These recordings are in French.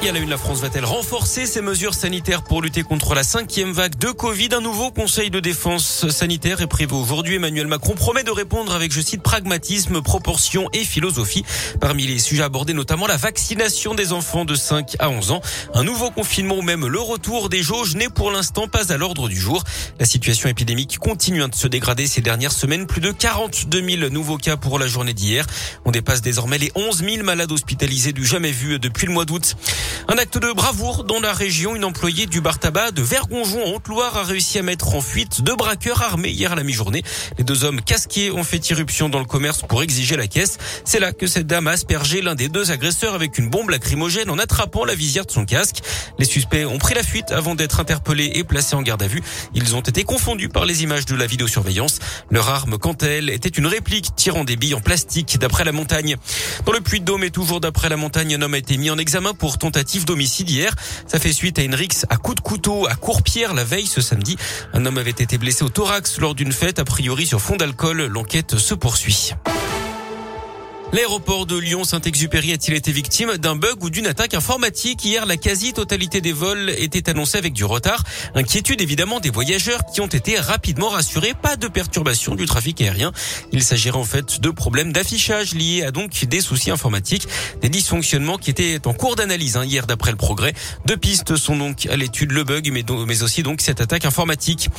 À la une, la France va-t-elle renforcer ses mesures sanitaires pour lutter contre la cinquième vague de Covid? Un nouveau conseil de défense sanitaire est prévu aujourd'hui. Emmanuel Macron promet de répondre avec, je cite, pragmatisme, proportion et philosophie. Parmi les sujets abordés, notamment la vaccination des enfants de 5 à 11 ans. Un nouveau confinement ou même le retour des jauges n'est pour l'instant pas à l'ordre du jour. La situation épidémique continue de se dégrader ces dernières semaines. Plus de 42 000 nouveaux cas pour la journée d'hier. On dépasse désormais les 11 000 malades hospitalisés du jamais vu depuis le mois d'août. Un acte de bravoure dans la région. Une employée du bar tabac de Vergonjon en Haute-Loire a réussi à mettre en fuite deux braqueurs armés hier à la mi-journée. Les deux hommes casqués ont fait irruption dans le commerce pour exiger la caisse. C'est là que cette dame a aspergé l'un des deux agresseurs avec une bombe lacrymogène en attrapant la visière de son casque. Les suspects ont pris la fuite avant d'être interpellés et placés en garde à vue. Ils ont été confondus par les images de la vidéosurveillance. Leur arme, quant à elle, était une réplique tirant des billes en plastique d'après la montagne. Dans le puits de Dôme et toujours d'après la montagne, un homme a été mis en examen pour tentative d'homicide hier. Ça fait suite à une rixe à coups de couteau à Courpierre la veille ce samedi. Un homme avait été blessé au thorax lors d'une fête, a priori sur fond d'alcool. L'enquête se poursuit. L'aéroport de Lyon-Saint-Exupéry a-t-il été victime d'un bug ou d'une attaque informatique Hier, la quasi-totalité des vols était annoncée avec du retard. Inquiétude évidemment des voyageurs qui ont été rapidement rassurés. Pas de perturbation du trafic aérien. Il s'agirait en fait de problèmes d'affichage liés à donc des soucis informatiques, des dysfonctionnements qui étaient en cours d'analyse hein, hier d'après le progrès. Deux pistes sont donc à l'étude, le bug mais, aussi donc cette attaque informatique.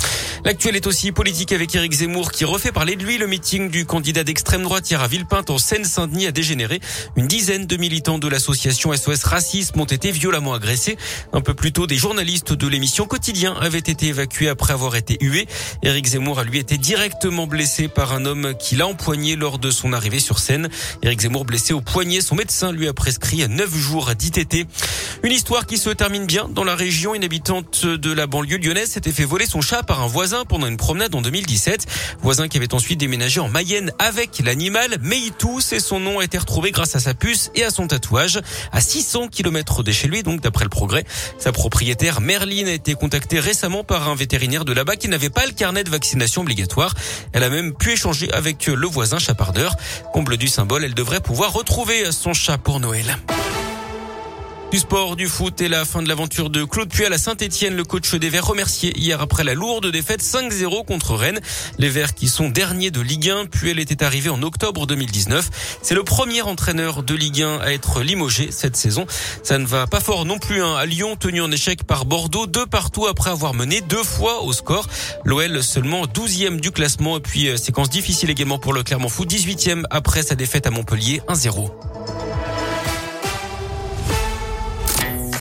L'actuel est aussi politique avec Éric Zemmour qui refait parler de lui le meeting du candidat d'extrême droite hier à Villepinte en seine A dégénéré. Une dizaine de militants de l'association SOS Racisme ont été violemment agressés. Un peu plus tôt, des journalistes de l'émission Quotidien avaient été évacués après avoir été hués. Éric Zemmour a lui été directement blessé par un homme qui l'a empoigné lors de son arrivée sur scène. Éric Zemmour blessé au poignet, son médecin lui a prescrit 9 jours d'ITT. Une histoire qui se termine bien dans la région. Une habitante de la banlieue lyonnaise s'était fait voler son chat par un voisin pendant une promenade en 2017. Voisin qui avait ensuite déménagé en Mayenne avec l'animal. Meitou, c'est son nom, a été retrouvé grâce à sa puce et à son tatouage à 600 km de chez lui, donc d'après le progrès. Sa propriétaire Merline a été contactée récemment par un vétérinaire de là-bas qui n'avait pas le carnet de vaccination obligatoire. Elle a même pu échanger avec le voisin chapardeur. Comble du symbole, elle devrait pouvoir retrouver son chat pour Noël. Du sport, du foot et la fin de l'aventure de Claude Puel à Saint-Etienne. Le coach des Verts remercié hier après la lourde défaite 5-0 contre Rennes. Les Verts qui sont derniers de Ligue 1. Puel était arrivé en octobre 2019. C'est le premier entraîneur de Ligue 1 à être limogé cette saison. Ça ne va pas fort non plus hein. à Lyon, tenu en échec par Bordeaux, deux partout après avoir mené deux fois au score. L'OL seulement 12e du classement et puis euh, séquence difficile également pour le Clermont Foot, 18e après sa défaite à Montpellier 1-0.